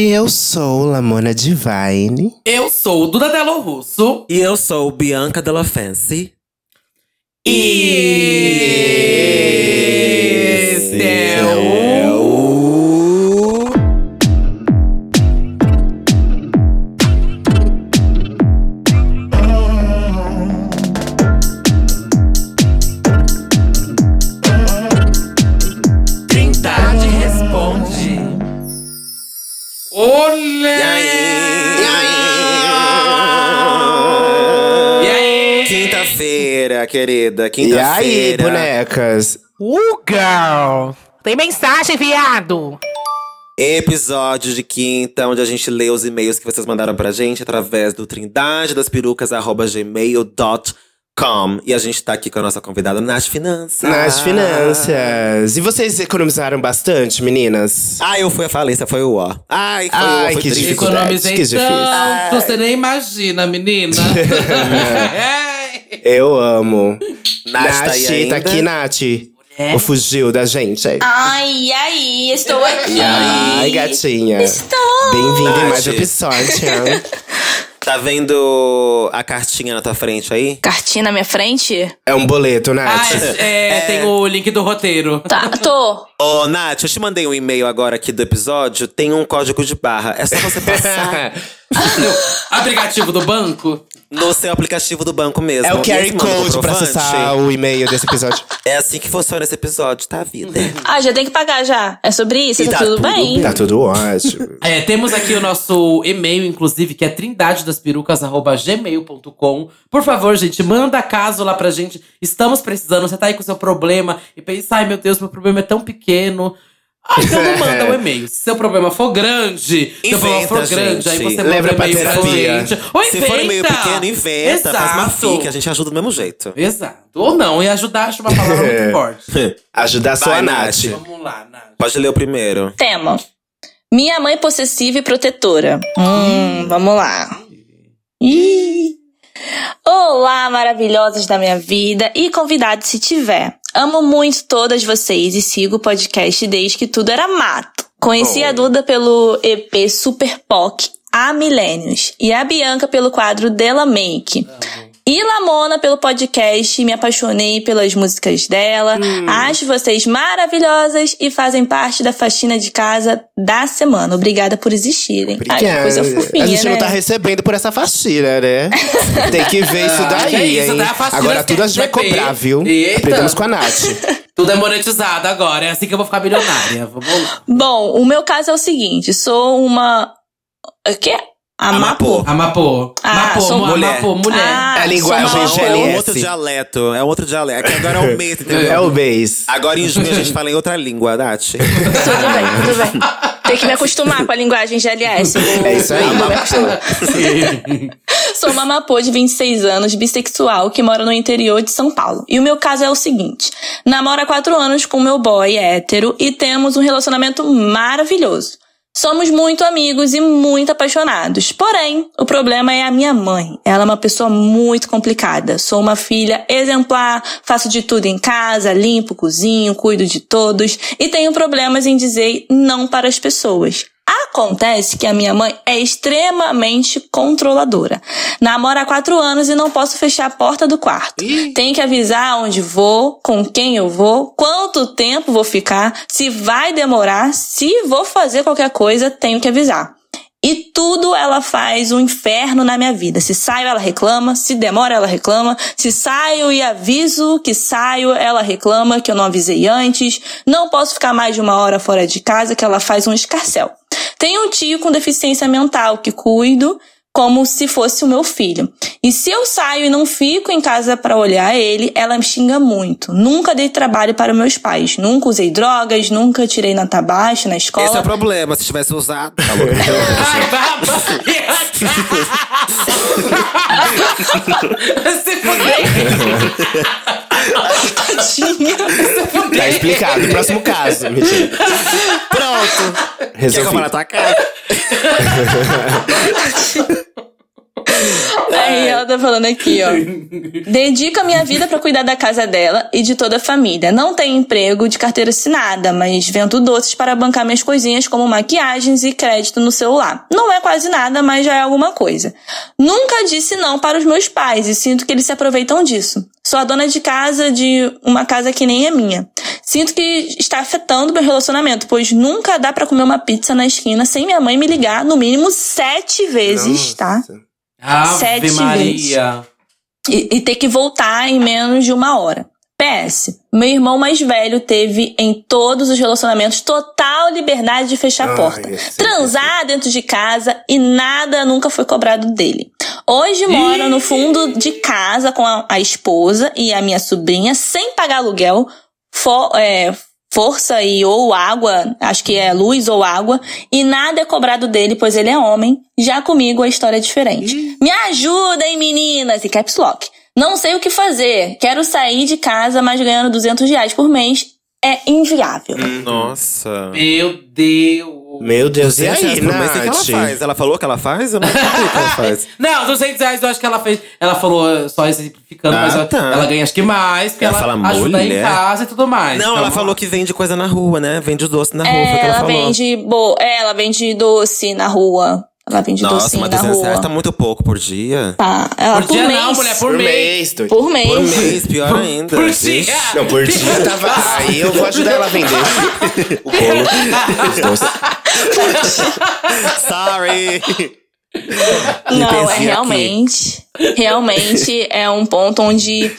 Eu sou Lamona Divine. Eu sou o Duda Delo Russo. E eu sou Bianca Della Fancy. E querida. E aí, bonecas? Uh, girl! Tem mensagem, viado! Episódio de quinta, onde a gente lê os e-mails que vocês mandaram pra gente através do trindade-das-perucas@gmail.com. E a gente tá aqui com a nossa convidada Nath Finanças. Nas finanças. E vocês economizaram bastante, meninas? Ah, eu fui a falência, foi o ó. Ai, foi o Ai, ó, foi que difícil. Economizei Que difícil. tanto, você nem imagina, menina. Eu amo. Nath tá aí ainda? aqui, Nath. Ou fugiu da gente? Ai, e aí? Estou aqui. Ai, gatinha. Estou. Bem-vinda em Nath. mais um episódio. Tá vendo a cartinha na tua frente aí? Cartinha na minha frente? é um boleto, Ah, Nath. é, tem o link do roteiro. Tá, tô. Ô, Nath, eu te mandei um e-mail agora aqui do episódio. Tem um código de barra. É só você passar Aplicativo do banco? No seu aplicativo do banco mesmo. é o QR Code pra acessar o e-mail desse episódio. É assim que funciona esse episódio, tá, vida? Ah, já tem que pagar já. É sobre isso? Tá, tá tudo tudo bem? tá tudo ótimo. É, temos aqui o nosso e-mail, inclusive, que é trindadedasperucas.gmail.com. Por favor, gente, manda caso lá pra gente. Estamos precisando. Você tá aí com o seu problema e pensa, ai meu Deus, meu problema é tão pequeno. Ah, então não manda o e-mail. Se seu problema for grande, se seu problema for Inventa, grande, aí gente. você Leva manda pra e-mail pra terapia. gente. Ou Se for e-mail inventa. pequeno, inventa. Faz uma Exato. fica, a gente ajuda do mesmo jeito. Exato. Ou não, e ajudar acho uma palavra muito forte. Ajudar só Vai, a Nath. Nath. Vamos lá, Nath. Pode ler o primeiro. Tema. Minha mãe possessiva e protetora. Hum, vamos lá. Ih. Olá, maravilhosas da minha vida e convidados se tiver. Amo muito todas vocês e sigo o podcast desde que tudo era mato. Conheci a Duda pelo EP Super POC há milênios e a Bianca pelo quadro Dela Make. E Lamona pelo podcast, me apaixonei pelas músicas dela. Acho vocês maravilhosas e fazem parte da faxina de casa da semana. Obrigada por existirem. Ai, que coisa fofinha, a gente né? não tá recebendo por essa faxina, né? Tem que ver isso Ah, daí, que isso, hein? faxina Agora tudo a gente vai cobrar, viu? Eita. Aprendemos com a Nath. Tudo é monetizado agora. É assim que eu vou ficar milionária. Vamos lá. Bom, o meu caso é o seguinte: sou uma. O quê? Amapô. Amapô. Ah, sou mu- mulher. Amapô, mulher. Ah, É a linguagem sou uma- GLS. É um outro dialeto. É um outro dialeto. É que agora é o mês, entendeu? É o beijo. Agora em junho a gente fala em outra língua, Nath. Tudo bem, tudo bem. Tem que me acostumar com a linguagem GLS. Vou- É isso aí. vou. Sou uma mapô de 26 anos, bissexual, que mora no interior de São Paulo. E o meu caso é o seguinte: namoro há 4 anos com meu boy hétero e temos um relacionamento maravilhoso. Somos muito amigos e muito apaixonados. Porém, o problema é a minha mãe. Ela é uma pessoa muito complicada. Sou uma filha exemplar, faço de tudo em casa, limpo, cozinho, cuido de todos e tenho problemas em dizer não para as pessoas. Acontece que a minha mãe é extremamente controladora. Namora há quatro anos e não posso fechar a porta do quarto. Tem que avisar onde vou, com quem eu vou, quanto tempo vou ficar, se vai demorar, se vou fazer qualquer coisa, tenho que avisar. E tudo ela faz um inferno na minha vida. Se saio, ela reclama. Se demora, ela reclama. Se saio e aviso que saio, ela reclama que eu não avisei antes. Não posso ficar mais de uma hora fora de casa, que ela faz um escarcel. Tenho um tio com deficiência mental que cuido como se fosse o meu filho. E se eu saio e não fico em casa para olhar ele, ela me xinga muito. Nunca dei trabalho para meus pais. Nunca usei drogas, nunca tirei nota baixa na escola. Esse é o problema. Se tivesse usado. Tá louco. Ai, Se fuder. Tá explicado. Próximo caso. Mentira. Pronto. Quer Resolvi. comprar na tua casa? Aí ela tá falando aqui, ó. Dedico a minha vida pra cuidar da casa dela e de toda a família. Não tenho emprego de carteira assinada, mas vendo doces para bancar minhas coisinhas como maquiagens e crédito no celular. Não é quase nada, mas já é alguma coisa. Nunca disse não para os meus pais e sinto que eles se aproveitam disso. Sou a dona de casa de uma casa que nem é minha. Sinto que está afetando meu relacionamento, pois nunca dá pra comer uma pizza na esquina sem minha mãe me ligar no mínimo sete vezes, tá? Ave Sete Maria. e, e ter que voltar em menos de uma hora. PS, meu irmão mais velho teve em todos os relacionamentos total liberdade de fechar a Ai, porta, sei. transar dentro de casa e nada nunca foi cobrado dele. Hoje mora no fundo de casa com a, a esposa e a minha sobrinha sem pagar aluguel, fo- é, força e ou água, acho que é luz ou água, e nada é cobrado dele, pois ele é homem. Já comigo a história é diferente. Me ajudem, meninas! E caps lock. Não sei o que fazer. Quero sair de casa, mas ganhando 200 reais por mês é inviável. Nossa. Meu Deus. Meu Deus, e 200 reais aí, mês, o que ela Nath? faz? Ela falou que ela faz? Eu não sei o que ela faz. Não, 200 reais eu acho que ela fez. Ela falou só exemplificando, Ah, mas ela- tá. ela ganha acho que mais, porque Ela ela, fala ajuda em mulher? casa e tudo mais. Não, Então, ela falou que vende coisa na rua, né? Vende doce na rua, foi o É, que ela, ela falou. vende bo... é, ela vende doce na rua. Ela vende Nossa, docinho mas na 200 rua. reais tá muito pouco por dia. Tá, ela Por dia mês. não, mulher, por, Por mês. mês. Por mês. Por mês, pior ainda. Por dia. Não, por dia tava. Aí eu vou ajudar ela a vender o bolo, os doces. Sorry. Não, é Licencinha aqui. realmente. Realmente é um ponto onde.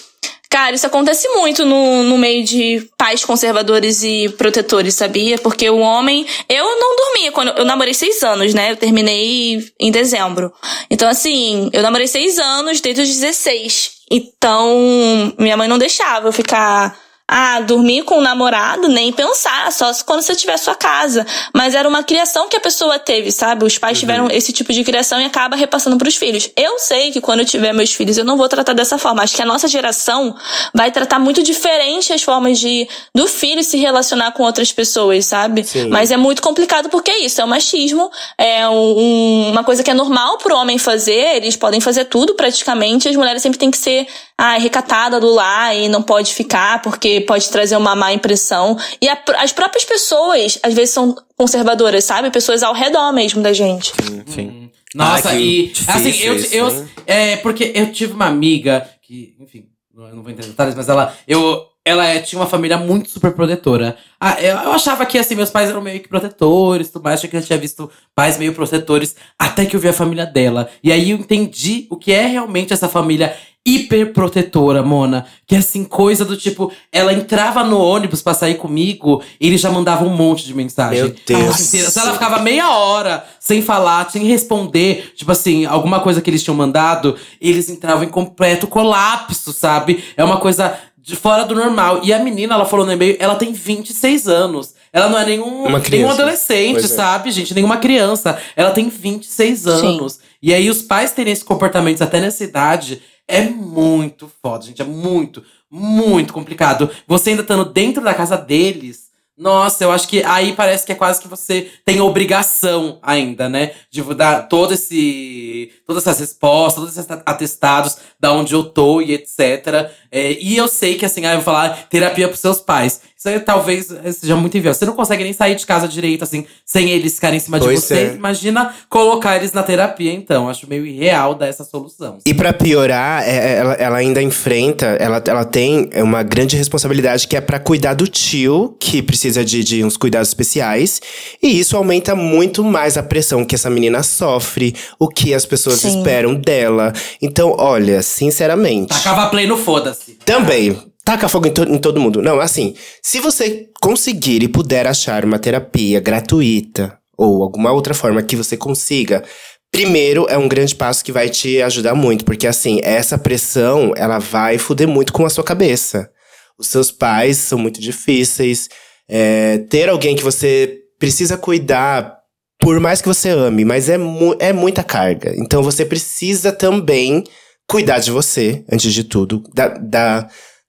Cara, isso acontece muito no, no meio de pais conservadores e protetores, sabia? Porque o homem. Eu não dormia quando. Eu namorei seis anos, né? Eu terminei em dezembro. Então, assim, eu namorei seis anos desde os 16. Então, minha mãe não deixava eu ficar. Ah, dormir com o namorado, nem pensar, só se quando você tiver sua casa. Mas era uma criação que a pessoa teve, sabe? Os pais tiveram esse tipo de criação e acaba repassando pros filhos. Eu sei que quando eu tiver meus filhos, eu não vou tratar dessa forma. Acho que a nossa geração vai tratar muito diferente as formas de do filho se relacionar com outras pessoas, sabe? Sim. Mas é muito complicado porque é isso, é o machismo, é um- um- uma coisa que é normal pro homem fazer, eles podem fazer tudo praticamente, as mulheres sempre têm que ser ah, recatada do lar e não pode ficar porque pode trazer uma má impressão. E a- as próprias pessoas, às vezes, são conservadoras, sabe? Pessoas ao redor mesmo da gente. Enfim. Nossa, Ai, que e difícil assim, eu, isso, eu hein? é porque eu tive uma amiga que, enfim, não vou entrar em detalhes, mas ela eu ela é, tinha uma família muito super protetora. Ah, eu, eu achava que assim meus pais eram meio que protetores, tudo mais, achei que eu tinha visto pais meio protetores, até que eu vi a família dela. E aí eu entendi o que é realmente essa família hiper protetora, Mona. Que é assim, coisa do tipo, ela entrava no ônibus pra sair comigo, e ele já mandava um monte de mensagem. Meu Deus. Inteira. Se ela ficava meia hora sem falar, sem responder, tipo assim, alguma coisa que eles tinham mandado, eles entravam em completo colapso, sabe? É uma coisa de fora do normal. E a menina, ela falou no e-mail, ela tem 26 anos. Ela não é nenhum, nenhum adolescente, é. sabe, gente? Nenhuma criança. Ela tem 26 anos. E aí, os pais terem esse comportamento até nessa idade é muito foda, gente. É muito, muito complicado. Você ainda estando dentro da casa deles. Nossa, eu acho que aí parece que é quase que você tem obrigação ainda, né? De dar todo esse. Todas essas respostas, todos esses atestados da onde eu tô e etc. É, e eu sei que assim, aí eu vou falar terapia pros seus pais. Isso aí talvez seja muito inviável. Você não consegue nem sair de casa direito, assim, sem eles ficarem em cima Pois de você. é. Imagina colocar eles na terapia, então. Acho meio irreal dar essa solução. E pra piorar, é- é- ela, ela ainda enfrenta, ela, ela tem uma grande responsabilidade que é pra cuidar do tio, que precisa de, de uns cuidados especiais. E isso aumenta muito mais a pressão que essa menina sofre, o que as pessoas Sim. esperam dela. Então, olha, sinceramente. Tacava play no foda-se. Também. Taca fogo em, to- em todo mundo. Não, assim, se você conseguir e puder achar uma terapia gratuita ou alguma outra forma que você consiga, primeiro é um grande passo que vai te ajudar muito, porque assim, essa pressão, ela vai fuder muito com a sua cabeça. Os seus pais são muito difíceis. é, ter alguém que você precisa cuidar, por mais que você ame, mas é, mu é muita carga. Então você precisa também cuidar de você, antes de tudo, da, da,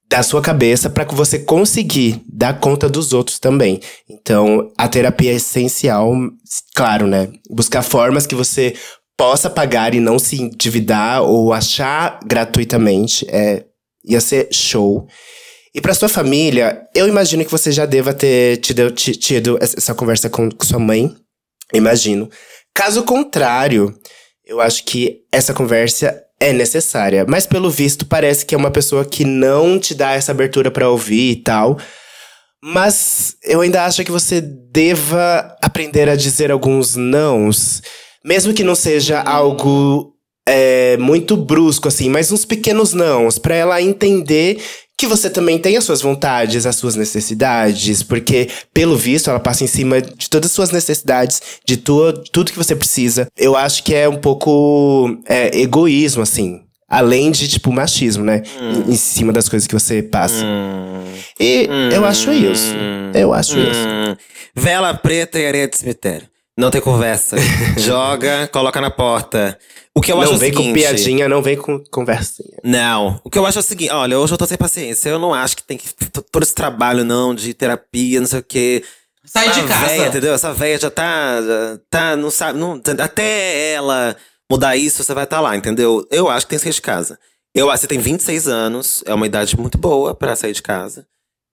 da sua cabeça, para que você conseguir dar conta dos outros também. Então, a terapia é essencial, claro, né? Buscar formas que você possa pagar e não se endividar ou achar gratuitamente, é, ia ser show. E para sua família, eu imagino que você já deva ter tido, ti- tido essa conversa com, com sua mãe. Imagino. Caso contrário, eu acho que essa conversa é necessária. Mas pelo visto, parece que é uma pessoa que não te dá essa abertura para ouvir e tal. Mas eu ainda acho que você deva aprender a dizer alguns nãos. Mesmo que não seja algo é, muito brusco, assim, mas uns pequenos nãos, pra ela entender que você também tem as suas vontades, as suas necessidades, porque, pelo visto, ela passa em cima de todas as suas necessidades, de tu, tudo que você precisa. Eu acho que é um pouco é, egoísmo, assim. Além de, tipo, machismo, né? Em, em cima das coisas que você passa. E eu acho isso. Eu acho isso. Hum, vela preta e areia de cemitério. Não tem conversa. Joga, coloca na porta. O que eu acho Não é o vem com seguinte, piadinha, não vem com conversinha. Não. O que eu acho é o seguinte, olha, hoje eu tô sem paciência. Eu não acho que tem que todo esse trabalho, não, de terapia, não sei o quê. Sai de casa. véia, entendeu? Essa véia já tá. já tá, não sabe. Não, até ela mudar isso, você vai estar lá, entendeu? Eu acho que tem que sair de casa. Eu acho que você tem 26 anos, é uma idade muito boa pra sair de casa.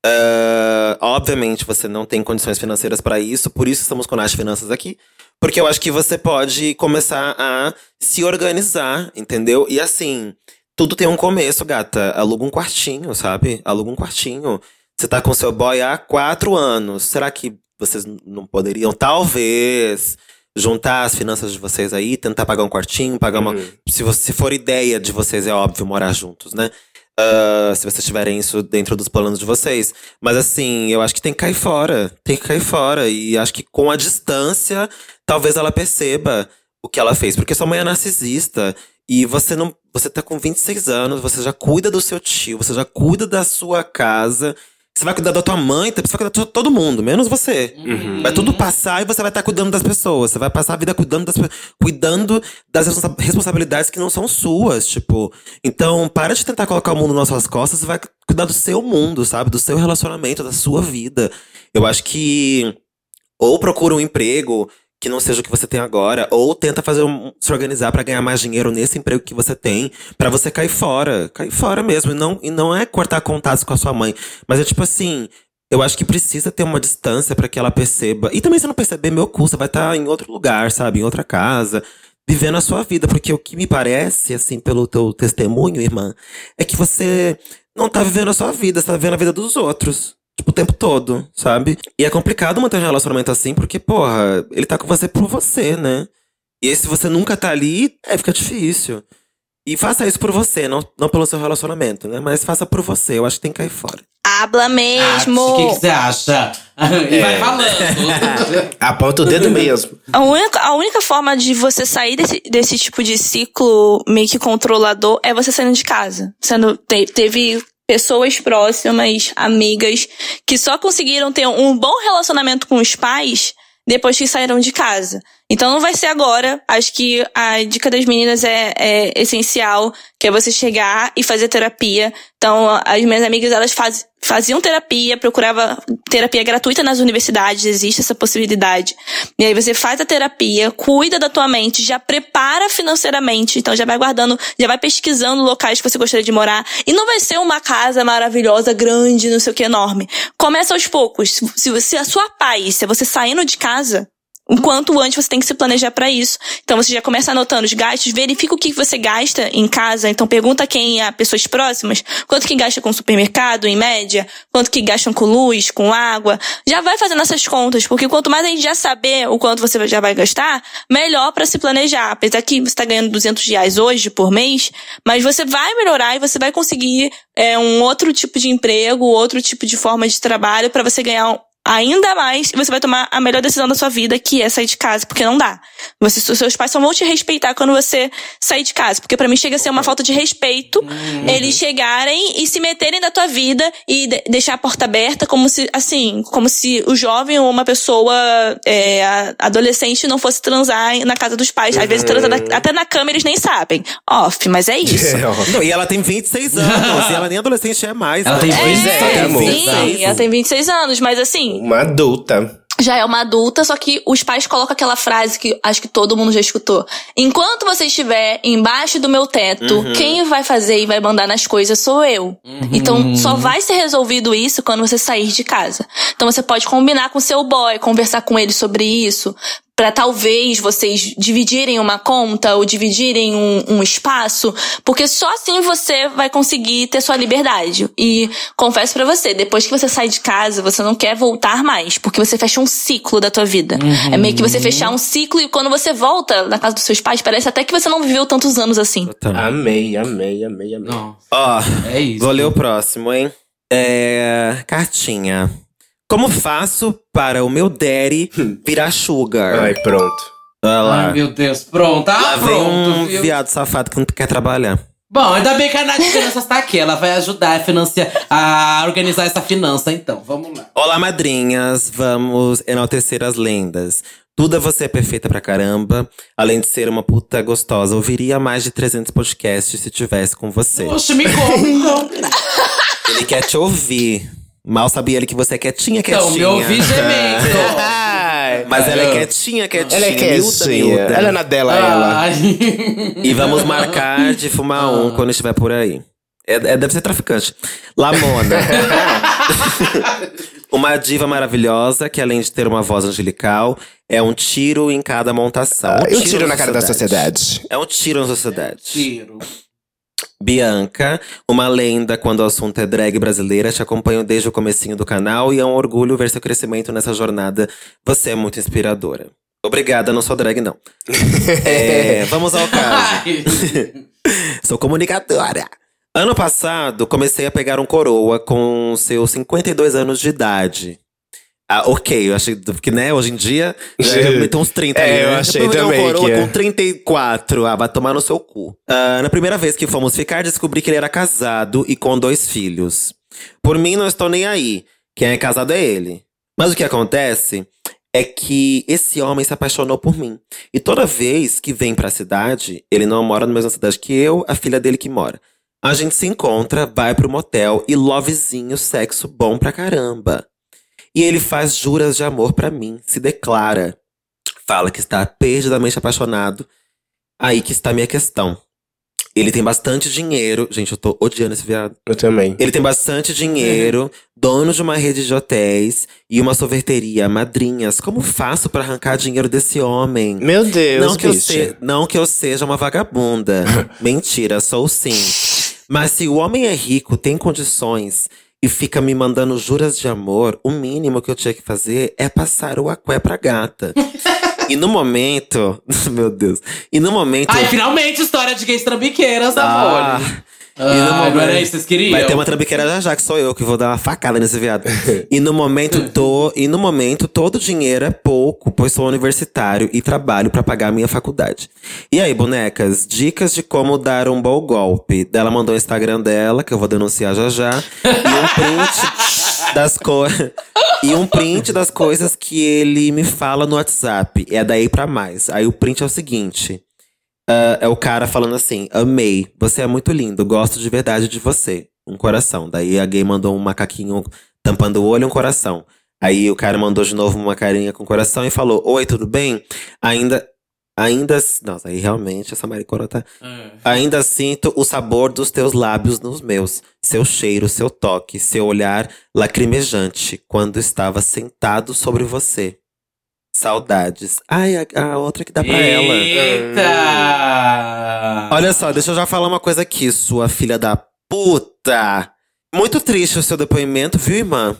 Ah, obviamente, você não tem condições financeiras pra isso, por isso estamos com o Nath Finanças aqui. Porque eu acho que você pode começar a se organizar, entendeu? E assim, tudo tem um começo, gata. Aluga um quartinho, sabe? Aluga um quartinho. Você tá com seu boy há quatro anos. Será que vocês não poderiam, talvez, juntar as finanças de vocês aí, tentar pagar um quartinho, pagar uma. Se, você, se for ideia de vocês, é óbvio, morar juntos, né? Ah, se vocês tiverem isso dentro dos planos de vocês. Mas assim, eu acho que tem que cair fora. Tem que cair fora. E acho que com a distância, talvez ela perceba o que ela fez. Porque sua mãe é narcisista. E você não. Você tá com 26 anos, você já cuida do seu tio, você já cuida da sua casa. Você vai cuidar da tua mãe, você vai cuidar de todo mundo, menos você. Vai tudo passar e você vai estar cuidando das pessoas. Você vai passar a vida cuidando das, cuidando das responsa- responsabilidades que não são suas, tipo. Então, para de tentar colocar o mundo nas suas costas e vai cuidar do seu mundo, sabe? Do seu relacionamento, da sua vida. Eu acho que ou procura um emprego que não seja o que você tem agora, ou tenta fazer um, se organizar pra ganhar mais dinheiro nesse emprego que você tem, pra você cair fora, cair fora mesmo, e não, e não é cortar contatos com a sua mãe, mas é tipo assim, eu acho que precisa ter uma distância pra que ela perceba. E também se não perceber, meu cu, você vai estar em outro lugar, sabe, em outra casa, vivendo a sua vida, porque o que me parece, assim, pelo teu testemunho, irmã, é que você não tá vivendo a sua vida, você tá vivendo a vida dos outros. Tipo, o tempo todo, sabe? E é complicado manter um relacionamento assim, porque, porra, ele tá com você por você, né? E aí, se você nunca tá ali, é, fica difícil. E faça isso por você, não, não pelo seu relacionamento, né? Mas faça por você. Eu acho que tem que cair fora. Habla mesmo. O que que você acha? E vai falando. Aponta o dedo mesmo. A única, a única forma de você sair desse, desse tipo de ciclo meio que controlador é você saindo de casa. Sendo, te- teve pessoas próximas, amigas, que só conseguiram ter um bom relacionamento com os pais depois que saíram de casa. Então não vai ser agora. Acho que a dica das meninas é, é essencial, que é você chegar e fazer terapia. Então, as minhas amigas, elas faz, faziam terapia, procurava terapia gratuita nas universidades, existe essa possibilidade. E aí você faz a terapia, cuida da tua mente, já prepara financeiramente, então já vai guardando, já vai pesquisando locais que você gostaria de morar. E não vai ser uma casa maravilhosa, grande, não sei o que, enorme. Começa aos poucos. Se, se, a sua paz, se você saindo de casa, o quanto antes você tem que se planejar pra isso. Então você já começa anotando os gastos, verifica o que você gasta em casa. Então pergunta quem é pessoas próximas, quanto que gasta com supermercado em média, quanto que gastam com luz, com água. Já vai fazendo essas contas, porque quanto mais a gente já saber o quanto você já vai gastar, melhor pra se planejar. Apesar que você tá ganhando 200 reais hoje por mês, mas você vai melhorar e você vai conseguir é, um outro tipo de emprego, outro tipo de forma de trabalho pra você ganhar ainda mais, e você vai tomar a melhor decisão da sua vida, que é sair de casa, porque não dá. Você, os seus pais só vão te respeitar quando você sair de casa, porque pra mim chega a ser uma falta de respeito eles chegarem e se meterem na tua vida e de- deixar a porta aberta como se, assim, como se o jovem ou uma pessoa é, adolescente não fosse transar na casa dos pais. Às vezes transa na- até na cama eles nem sabem. Off, mas é isso. Não, e ela tem 26 anos, e ela nem adolescente é mais. Ela tem né? Pois 26 é, amor. Sim, ela tem 26 anos, mas assim, Uma adulta. já é uma adulta, só que os pais colocam aquela frase que acho que todo mundo já escutou. Enquanto você estiver embaixo do meu teto, Uhum. quem vai fazer e vai mandar nas coisas sou eu. Então só vai ser resolvido isso quando você sair de casa. Então você pode combinar com seu boy, conversar com ele sobre isso. Pra talvez vocês dividirem uma conta ou dividirem um, um espaço, porque só assim você vai conseguir ter sua liberdade. E confesso pra você, depois que você sai de casa, você não quer voltar mais, porque você fecha um ciclo da tua vida. É meio que você fechar um ciclo e quando você volta na casa dos seus pais, parece até que você não viveu tantos anos assim. Amei, amei, amei, amei. Ó, é isso. vou ler o próximo, hein? É. Cartinha. Como faço para o meu daddy virar sugar? Ai, pronto. Olha lá. Ai, meu Deus. Pronto. Ah, Lá vem pronto. um viu? viado safado que não quer trabalhar. Bom, ainda bem que a Nath Finanças tá aqui. Ela vai ajudar a financiar, a organizar essa finança, então. Vamos lá. Olá, madrinhas. Vamos enaltecer as lendas. Duda, você é perfeita pra caramba. Além de ser uma puta gostosa, ouviria mais de 300 podcasts se tivesse com você. Poxa, me conta. Ele quer te ouvir. Mal sabia ele que você é quietinha, quietinha. então, me ouvi gemendo. Mas ela é Ah. quietinha, quietinha. ela é miúda, quietinha. miúda. Ela é na dela, ela. Ai. E vamos marcar de fumar um quando estiver por aí. É, é- deve ser traficante. Lamona. uma diva maravilhosa que, além de ter uma voz angelical, é um tiro em cada montação. Ah, e um tiro na cara da sociedade. É um tiro na sociedade. Tiro. Bianca, uma lenda quando o assunto é drag brasileira, te acompanho desde o comecinho do canal e é um orgulho ver seu crescimento nessa jornada. Você é muito inspiradora. Obrigada, não sou drag, não. É, vamos ao caso. Sou comunicadora. Ano passado, comecei a pegar um coroa com seus 52 anos de idade. Ah, ok, eu achei que, né, hoje em dia, já meteu uns 30 É, ali, eu né? achei também um coroa que é. com 34, ah, vai tomar no seu cu. Ah, na primeira vez que fomos ficar, descobri que ele era casado e com dois filhos. Por mim, não estou nem aí. Quem é casado é ele. Mas o que acontece é que esse homem se apaixonou por mim. E toda vez que vem pra cidade, ele não mora na mesma cidade que eu, a filha dele que mora. A gente se encontra, vai pro motel e lovezinho, sexo bom pra caramba. E ele faz juras de amor pra mim, se declara. Fala que está perdidamente apaixonado. Aí que está a minha questão. Ele tem bastante dinheiro. Gente, eu tô odiando esse viado. Eu também. Ele tem bastante dinheiro, dono de uma rede de hotéis e uma sorveteria, madrinhas. Como faço pra arrancar dinheiro desse homem? Meu Deus, Não que, eu bicha. se- não que eu seja uma vagabunda. Mentira, sou sim. Mas se o homem é rico, tem condições e fica me mandando juras de amor, o mínimo que eu tinha que fazer é passar o aqué pra gata. e no momento. Meu Deus. E no momento. Ai, finalmente história de gays trambiqueiras, Ah, amor. E no Ah, momento- era isso vocês queriam? Vai ter uma trambiqueira já já, que sou eu que vou dar uma facada nesse viado. e no momento tô, e no momento todo o dinheiro é pouco, pois sou universitário e trabalho pra pagar a minha faculdade. E aí, bonecas, dicas de como dar um bom golpe. Ela mandou o Instagram dela, que eu vou denunciar já já, e um print das coisas e um print das coisas que ele me fala no WhatsApp. É daí pra mais. Aí o print é o seguinte: ah, é o cara falando assim: Amei, você é muito lindo, gosto de verdade de você. Um coração. Daí a gay mandou um macaquinho tampando o olho um coração. Aí o cara mandou de novo uma carinha com coração e falou: Oi, tudo bem? Ainda. Ainda. Nossa, aí realmente essa maricona tá. É. Ainda sinto o sabor dos teus lábios nos meus, seu cheiro, seu toque, seu olhar lacrimejante quando estava sentado sobre você. Saudades. Ai, a, a outra que dá pra ela. Eita! Olha só, deixa eu já falar uma coisa aqui, sua filha da puta. Muito triste o seu depoimento, viu, irmã?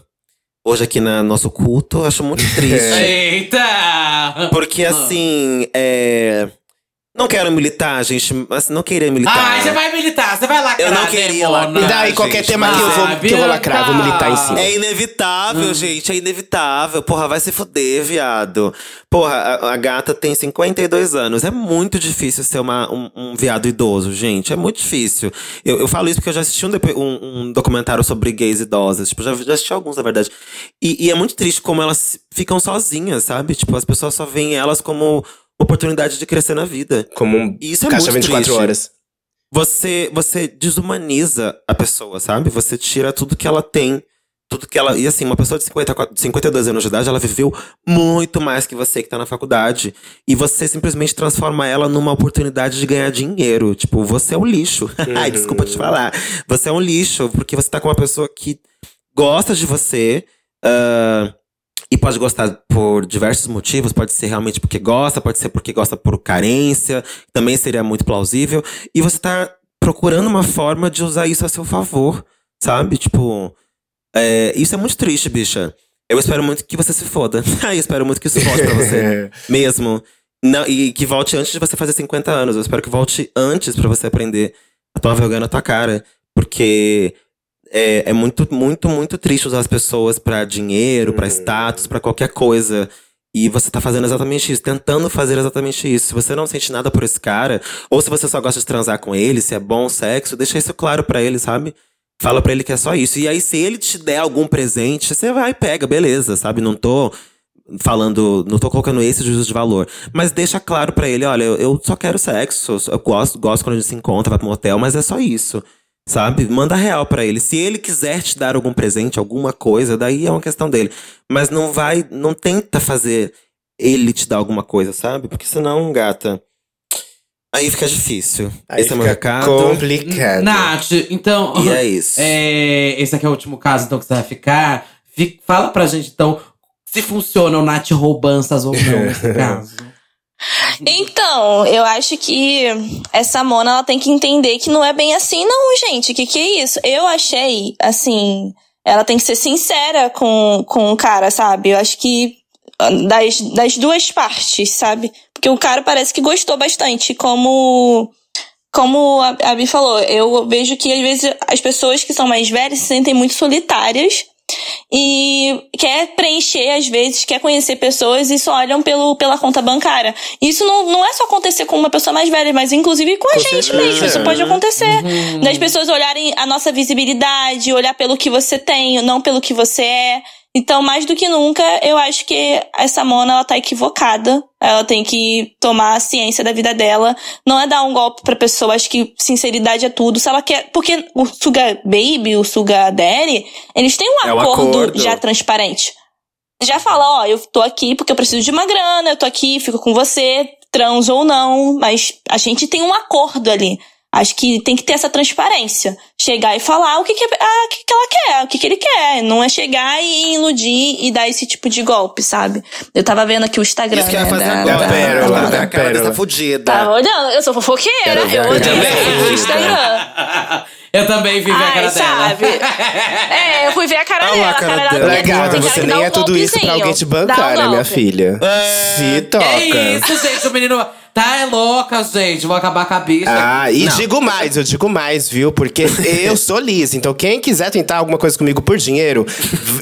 Hoje aqui no nosso culto, eu acho muito triste. Eita! Porque assim, é. Não quero militar, gente, mas não queria militar. Ai, você vai militar, você vai lacrar, Eu não né, queria Mona? lacrar. E daí, gente, qualquer tema que eu, vou, que eu vou lacrar, vou militar em cima. É inevitável, gente, é inevitável. Porra, vai se fuder, viado. Porra, a, a gata tem 52 anos. É muito difícil ser uma, um, um viado idoso, gente. É muito difícil. Eu, eu falo isso porque eu já assisti um, um- um documentário sobre gays idosas. Tipo, já, já assisti alguns, na verdade. E, e é muito triste como elas ficam sozinhas, sabe? Tipo, as pessoas só veem elas como oportunidade de crescer na vida. Como um Isso é caixa muito 24 triste. horas. Você, você desumaniza a pessoa, sabe? Você tira tudo que ela tem tudo que ela. E assim, uma pessoa de 54, 52 anos de idade, ela viveu muito mais que você que tá na faculdade. E você simplesmente transforma ela numa oportunidade de ganhar dinheiro. Tipo, você é um lixo. Ai, desculpa te falar. Você é um lixo, porque você tá com uma pessoa que gosta de você. ah, e pode gostar por diversos motivos, pode ser realmente porque gosta, pode ser porque gosta por carência, também seria muito plausível. E você tá procurando uma forma de usar isso a seu favor, sabe? Tipo, é, isso é muito triste, bicha. Eu espero muito que você se foda. eu espero muito que isso volte pra você. mesmo. Não, e que volte antes de você fazer 50 anos. Eu espero que volte antes pra você aprender a tomar vergonha na tua cara. Porque é, é muito, muito, muito triste usar as pessoas pra dinheiro, pra status, pra qualquer coisa. E você tá fazendo exatamente isso, tentando fazer exatamente isso. Se você não sente nada por esse cara, ou se você só gosta de transar com ele, se é bom sexo, deixa isso claro pra ele, sabe? Fala pra ele que é só isso. E aí, se ele te der algum presente, você vai e pega, beleza, sabe? Não tô falando, não tô colocando esse juízo de valor. Mas deixa claro pra ele, olha, eu, eu só quero sexo, eu gosto, gosto quando a gente se encontra, vai pro motel, mas é só isso. Sabe? Manda real pra ele. Se ele quiser te dar algum presente, alguma coisa, daí é uma questão dele. Mas não vai, não tenta fazer ele te dar alguma coisa, sabe? Porque senão, gata, aí fica difícil. Aí Esse é meu fica recado. complicado. Nath, então. E é isso. É, esse aqui é o último caso, então, que você vai ficar. Fi- Fala pra gente, então, se funcionam Nath roubanças ou não nesse caso. Então, eu acho que essa Mona ela tem que entender que não é bem assim, não, gente. Que que é isso? Eu achei, assim, ela tem que ser sincera com, com o cara, sabe? Eu acho que ah, das, das duas partes, sabe? Porque o cara parece que gostou bastante, como como a a Bi falou, eu vejo que às vezes as pessoas que são mais velhas se sentem muito solitárias e quer preencher às vezes, quer conhecer pessoas e só olham pelo, pela conta bancária. Isso não, não é só acontecer com uma pessoa mais velha, mas inclusive com a Com gente certeza. mesmo. Isso pode acontecer. Das pessoas olharem a nossa visibilidade, olhar pelo que você tem, não pelo que você é. Então, mais do que nunca, eu acho que essa Mona, ela tá equivocada. Ela tem que tomar a ciência da vida dela. Não é dar um golpe pra pessoa. Acho que sinceridade é tudo. Se ela quer... Porque o Suga Baby, o Suga Daddy, eles têm um É acordo, acordo. já transparente. Já fala, ó, eu tô aqui porque eu preciso de uma grana, eu tô aqui, fico com você, trans ou não, mas a gente tem um acordo ali. Acho que tem que ter essa transparência. Chegar e falar o que, que, ah, o que, que ela quer, o que, que ele quer. Não é chegar e iludir e dar esse tipo de golpe, sabe? Eu tava vendo aqui o Instagram. Isso que eu né, fazer da- agora. da pérola, ver da a cara pérola. dessa fudida. Tava olhando, eu sou fofoqueira, ver eu a olhei cara no Instagram. Eu também vi a Ai, cara sabe? dela. É, eu fui ver a cara Olha dela. lá A a cara cara dela Legal, tem você cara nem é tudo isso pra alguém te um bancar, né, minha filha? Se toca. É isso, gente. O menino tá é louca, gente. Vou acabar com a bicha. Ah, e Não. digo mais, eu digo mais, viu? Porque eu sou lisa. Então, quem quiser tentar alguma coisa comigo por dinheiro,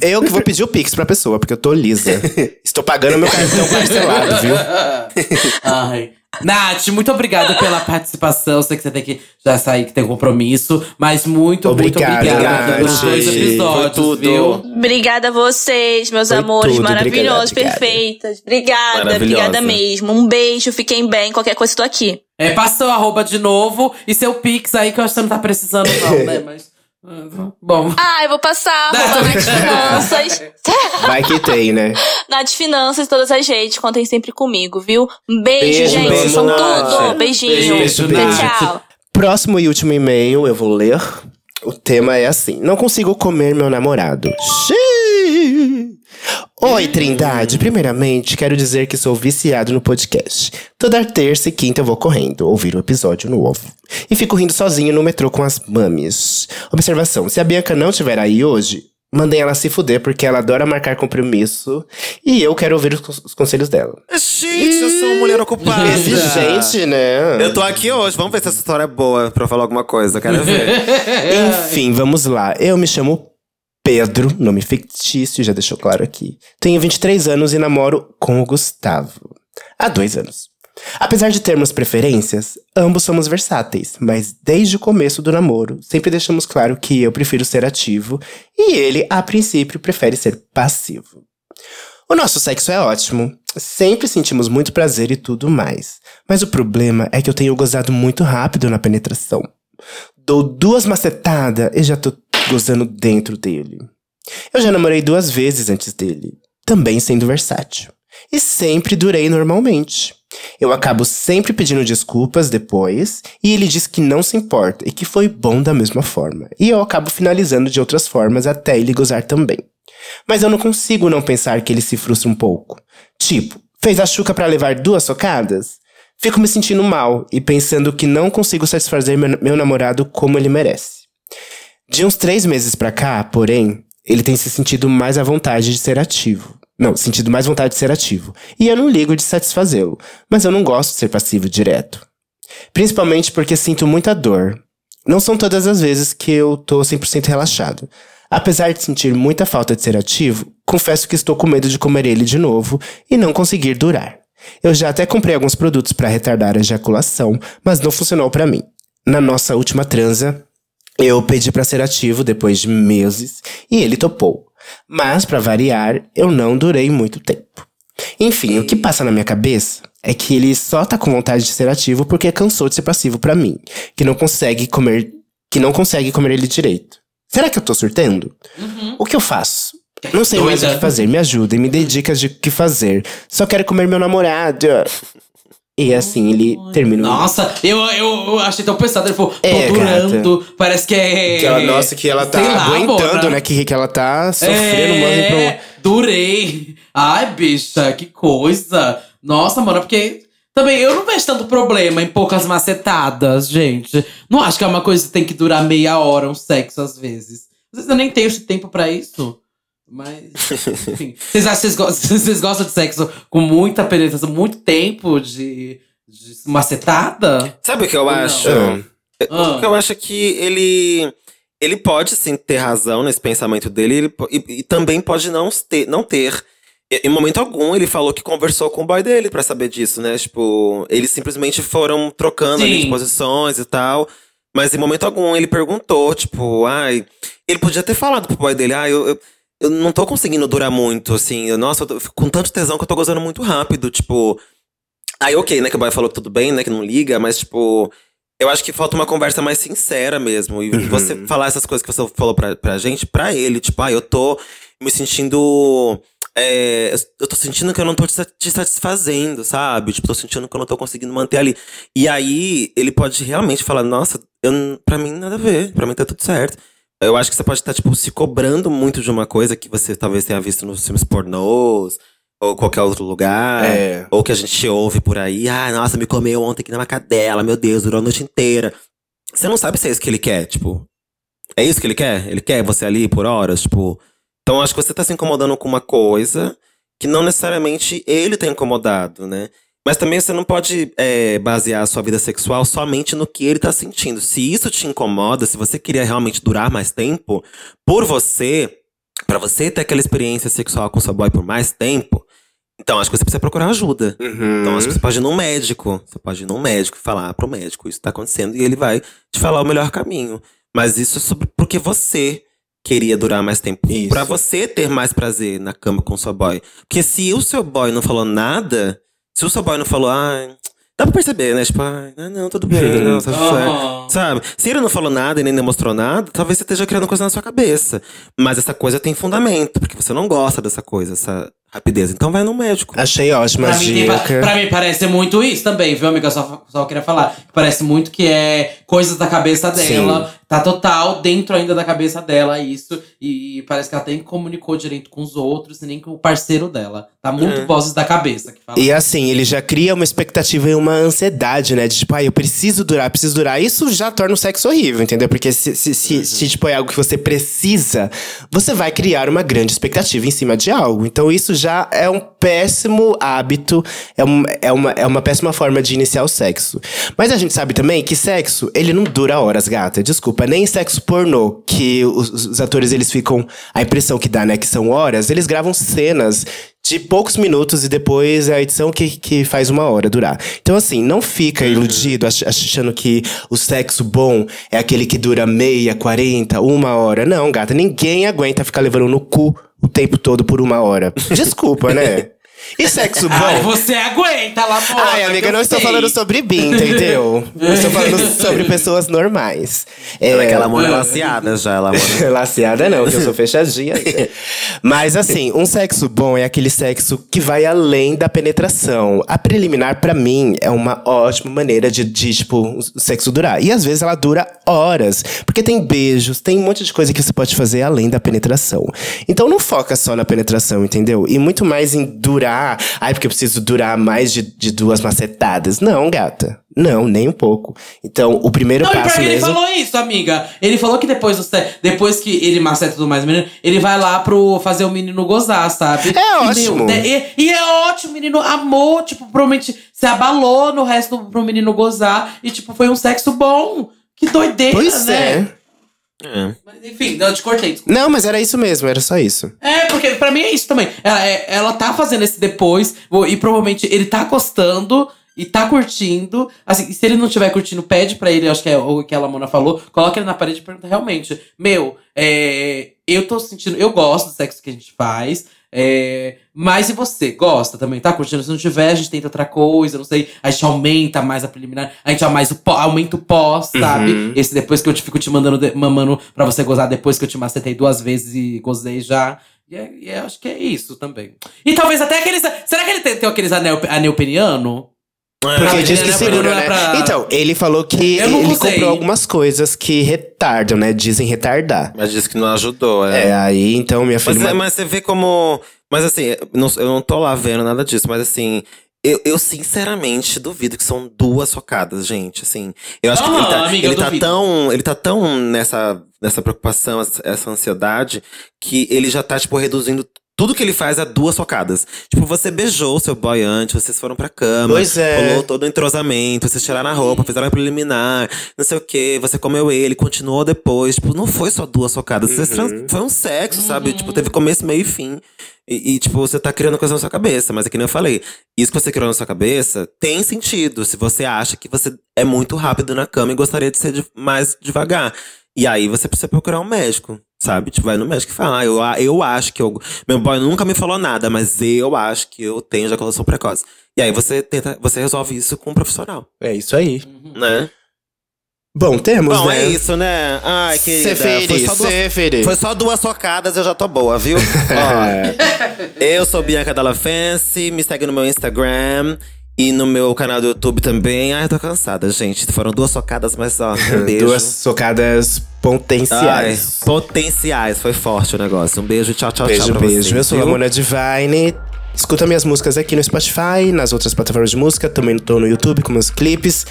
eu que vou pedir o Pix pra pessoa, porque eu tô lisa. Estou pagando meu cartão parcelado, viu? Ai. Nath, muito obrigada pela participação. Sei que você tem que já sair, que tem compromisso. Mas muito, Obrigado, muito obrigada pelos dois episódios, tudo. viu? Obrigada a vocês, meus Foi amores tudo, maravilhosos, obrigada, obrigada. perfeitas. Obrigada, obrigada mesmo. Um beijo, fiquem bem. Qualquer coisa, tô aqui. É, passa seu arroba de novo e seu Pix aí, que eu acho que você não tá precisando, não, né? Mas. Ah, Bom. Ah, eu vou passar tô Nath Finanças. Vai que tem, né? Nath Finanças, todas as redes, contem sempre comigo, viu? Um beijo, Beijo, gente. beijo, Vocês são Nath. tudo. Beijinho. Beijo, Tchau, beijo. tchau. Próximo e último e-mail, eu vou ler. O tema é assim: Não consigo comer meu namorado. Xiii. Oi, Trindade. Primeiramente, quero dizer que sou viciado no podcast. Toda terça e quinta eu vou correndo, ouvir o episódio no ovo. E fico rindo sozinho no metrô com as mames. Observação: se a Bianca não estiver aí hoje, mandem ela se fuder, porque ela adora marcar compromisso. E eu quero ouvir os, os conselhos dela. Gente, eu sou uma mulher ocupada. Exigente, né? Eu tô aqui hoje. Vamos ver se essa história é boa pra eu falar alguma coisa. Quero ver. Enfim, vamos lá. Eu me chamo Pedro, nome fictício, já deixou claro aqui. Tenho 23 anos e namoro com o Gustavo. Há dois anos. Apesar de termos preferências, ambos somos versáteis, mas desde o começo do namoro, sempre deixamos claro que eu prefiro ser ativo e ele, a princípio, prefere ser passivo. O nosso sexo é ótimo, sempre sentimos muito prazer e tudo mais, mas o problema é que eu tenho gozado muito rápido na penetração. Dou duas macetadas e já tô gozando dentro dele. Eu já namorei duas vezes antes dele, também sendo versátil. E sempre durei normalmente. Eu acabo sempre pedindo desculpas depois, e ele diz que não se importa e que foi bom da mesma forma. E eu acabo finalizando de outras formas até ele gozar também. Mas eu não consigo não pensar que ele se frustra um pouco. Tipo, fez a chuca para levar duas socadas? Fico me sentindo mal e pensando que não consigo satisfazer meu, meu namorado como ele merece. De uns três meses pra cá, porém, ele tem se sentido mais à vontade de ser ativo. Não, sentido mais vontade de ser ativo. E eu não ligo de satisfazê-lo, mas eu não gosto de ser passivo direto. Principalmente porque sinto muita dor. Não são todas as vezes que eu tô 100% relaxado. Apesar de sentir muita falta de ser ativo, confesso que estou com medo de comer ele de novo e não conseguir durar. Eu já até comprei alguns produtos para retardar a ejaculação, mas não funcionou para mim. Na nossa última transa, eu pedi para ser ativo depois de meses e ele topou. Mas, para variar, eu não durei muito tempo. Enfim, o que passa na minha cabeça é que ele só tá com vontade de ser ativo porque cansou de ser passivo para mim, que não consegue comer, que não consegue comer ele direito. Será que eu tô surtando? Uhum. O que eu faço? Não sei mais o que fazer, me ajudem, me dê dicas de o que fazer. Só quero comer meu namorado. E assim ele termina. Nossa, eu, eu, eu achei tão pesado. Ele falou, tô É, durando. Parece que é. Que ela, nossa, que ela tá lá, aguentando, né? Que, que ela tá sofrendo É, muito. durei. Ai, bicha, que coisa. Nossa, mano, porque também eu não vejo tanto problema em poucas macetadas, gente. Não acho que é uma coisa que tem que durar meia hora, um sexo às vezes. Às vezes eu nem tenho esse tempo pra isso. Mas, enfim. Vocês acham que vocês gostam, vocês gostam de sexo com muita penetração, muito tempo de, de macetada? Sabe o que eu acho? Ah. Ah. Porque eu acho que ele. Ele pode sim ter razão nesse pensamento dele, ele e, e também pode não ter. Não ter. E- Em momento algum, ele falou que conversou com o boy dele pra saber disso, né? Tipo, eles simplesmente foram trocando ali Sim. de posições e tal. Mas em momento algum ele perguntou, tipo, ai. Ele podia ter falado pro boy dele, ah, eu, eu, eu não tô conseguindo durar muito, assim. eu- Nossa, eu tô, com tanto tesão que eu tô gozando muito rápido, tipo. Aí, ok, né, que o boy falou que tudo bem, né, que não liga, mas, tipo, eu acho que falta uma conversa mais sincera mesmo. E você falar essas coisas que você falou pra, pra gente, pra ele, tipo, ah, eu tô me sentindo. é, eu tô sentindo que eu não tô te sa- te satisfazendo, sabe? Tipo, tô sentindo que eu não tô conseguindo manter ali. E aí, ele pode realmente falar, nossa, eu, pra mim nada a ver, pra mim tá tudo certo. Eu acho que você pode estar, tipo, se cobrando muito de uma coisa que você talvez tenha visto nos filmes pornôs, ou qualquer outro lugar. É. Ou que a gente ouve por aí. Ah, nossa, me comeu ontem aqui na cadela, meu Deus, durou a noite inteira. Você não sabe se é isso que ele quer, tipo. É isso que ele quer? Ele quer você ali por horas, tipo. Então acho que você tá se incomodando com uma coisa que não necessariamente ele tá incomodado, né? Mas também você não pode é, basear a sua vida sexual somente no que ele tá sentindo. Se isso te incomoda, se você queria realmente durar mais tempo, por você, pra você ter aquela experiência sexual com seu boy por mais tempo, então acho que você precisa procurar ajuda. Uhum. Então acho que você pode ir num médico. Você pode ir num médico e falar pro médico isso tá acontecendo e ele vai te falar o melhor caminho. Mas isso é sobre porque você queria durar mais tempo. Pra você ter mais prazer na cama com seu boy. Porque se o seu boy não falou nada, se o seu boy não falou, ah, dá pra perceber, né? Tipo, ah, não, tudo bem, não, tá tudo certo. Aham. Sabe? Se ele não falou nada e nem demonstrou nada, talvez você esteja criando coisa na sua cabeça. Mas essa coisa tem fundamento, porque você não gosta dessa coisa, essa rapidez. Então vai no médico. Achei ótima Pra mim, tem dica. pra mim parece muito isso também, viu, amiga? Só, só queria falar. Parece muito que é coisas da cabeça dela. Tá total dentro ainda da cabeça dela isso. E parece que ela nem comunicou direito com os outros nem com o parceiro dela. Tá muito É. vozes da cabeça que fala. E assim, ele já cria uma expectativa e uma ansiedade, né? De tipo, ah, eu preciso durar, preciso durar. Isso já torna o sexo horrível, entendeu? Porque se, se, se, se, tipo, é algo que você precisa, você vai criar uma grande expectativa em cima de algo. Então isso já é um péssimo hábito, é, um, é, uma, é uma péssima forma de iniciar o sexo. Mas a gente sabe também que sexo, ele não dura horas, gata. Desculpa, nem sexo pornô, que os, os atores, eles ficam… A impressão que dá, né, que são horas, eles gravam cenas de poucos minutos e depois é a edição que, que faz uma hora durar. Então, assim, não fica iludido ach- achando que o sexo bom é aquele que dura meia, quarenta, uma hora. Não, gata, ninguém aguenta ficar levando no cu o tempo todo por uma hora. Desculpa, né? E sexo bom? Ai, você aguenta, Lamona. Ai, amiga, que eu não estou sei. falando sobre bi, entendeu? Eu estou falando sobre pessoas normais. Ela é aquela mona é. laceada já, ela mona. Laceada não, que eu sou fechadinha. Mas assim, um sexo bom é aquele sexo que vai além da penetração. A preliminar, pra mim, é uma ótima maneira de, de, tipo, o sexo durar. E às vezes ela dura horas. Porque tem beijos, tem um monte de coisa que você pode fazer além da penetração. Então não foca só na penetração, entendeu? E muito mais em durar. Ai, porque eu preciso durar mais de, de duas macetadas. Não, gata. Não, nem um pouco. Então, o primeiro Não, passo pior que ele mesmo. falou isso, amiga. Ele falou que depois, do se- depois que ele maceta tudo mais, menino, ele vai lá pro fazer o menino gozar, sabe? É E, ótimo. e, e é ótimo, o menino amou, tipo, provavelmente se abalou no resto pro menino gozar. E, tipo, foi um sexo bom. Que doideira, Pois né? é. É. Mas enfim, não, eu te cortei. desculpa. Não, mas era isso mesmo, era só isso. É, porque pra mim é isso também. Ela, é- ela tá fazendo esse depois, vou- e provavelmente ele tá gostando e tá curtindo. Assim, se ele não estiver curtindo, pede pra ele, acho que é o que a Lamona falou, coloca ele na parede e pergunta realmente: Meu, é, eu tô sentindo, eu gosto do sexo que a gente faz. É, mas e você? Gosta também? Tá curtindo? Se não tiver, a gente tenta outra coisa, não sei. A gente aumenta mais a preliminar, a gente mais o aumenta o pós, sabe? Uhum. Esse depois que eu te fico te mandando, de- mamando pra você gozar, depois que eu te macetei duas vezes e gozei já. E, é- e é- acho que é isso também. E talvez até aqueles. Será que ele tem, tem aqueles anel, anel peniano? Porque Pra diz que segura, pra- né? pra- Então, ele falou que ele usei. comprou algumas coisas que retardam, né? Dizem retardar. Mas disse que não ajudou, é. É, aí então minha filha. Mas, é- mas você vê como. Mas assim, eu não, eu não tô lá vendo nada disso, mas assim. Eu, eu sinceramente duvido que são duas socadas, gente. Assim, eu acho que Aham, ele tá, amiga, ele tá tão, ele tá tão nessa, nessa preocupação, essa- essa ansiedade, que ele já tá tipo reduzindo tudo que ele faz a duas socadas. Tipo, você beijou o seu boy antes, vocês foram pra cama, Pois é. rolou todo o entrosamento, vocês tiraram a roupa, fizeram a preliminar, não sei o que, você comeu ele, continuou depois. Tipo, não foi só duas socadas, vocês trans- foi um sexo, sabe? Tipo, teve começo, meio e fim. E, e, tipo, você tá criando coisa na sua cabeça. Mas é que nem eu falei. Isso que você criou na sua cabeça tem sentido. Se você acha que você é muito rápido na cama e gostaria de ser de- mais devagar. E aí você precisa procurar um médico, sabe? Tipo, vai no médico e fala, ah, eu, eu acho que eu. Meu boy nunca me falou nada, mas eu acho que eu tenho ejaculação precoce. E aí você tenta, você resolve isso com um profissional, É isso aí. né? Bom, temos, Bom, né? é isso, né? Ai, querida. Cê feliz, foi, só duas, foi só duas socadas, eu já tô boa, viu? Ó, eu sou Bianca Della Fancy, me segue no meu Instagram e no meu canal do YouTube também. Ai, eu tô cansada, gente. Foram duas socadas, mas ó, um beijo. Duas socadas Ai, potenciais. potenciais, foi forte o negócio. Um beijo, tchau, tchau, beijo, tchau beijo. vocês, Eu sou a? Mona Divine. Escuta minhas músicas aqui no Spotify, nas outras plataformas de música. Também tô no YouTube com meus clipes.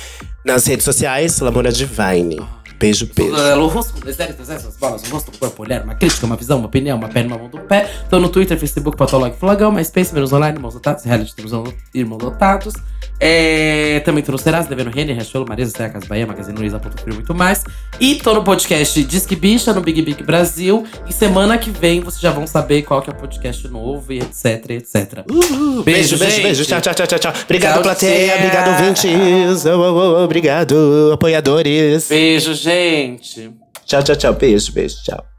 Nas redes sociais, Lamona Divine. Beijo, beijo. O rosto, deserto, deserto, as bolas, um rosto, um corpo, olhar, uma crítica, uma visão, uma opinião, uma perna, uma mão do pé. Tô no Twitter, Facebook, Patolog, Flagão, MySpace, Menos Online, Irmãos Lotados, Reality, temos Irmãos Lotados. É, também tô no Serasa, Devendo Renner, Racholo, Marisa, Serra, Casa Bahia, Magazine Luiza, Ponto Frio e muito mais. E tô no podcast Disque Bicha, no Big Big Brasil. E semana que vem vocês já vão saber qual que é o podcast novo e etc, etc. Uh, beijo, beijo, gente. beijo. Tchau, tchau, tchau, tchau. Obrigado, Tchau, plateia. tchau. Obrigado, ouvintes. Oh, oh, oh, obrigado, apoiadores. Beijo, gente. Tchau, tchau, tchau. Beijo, beijo, tchau.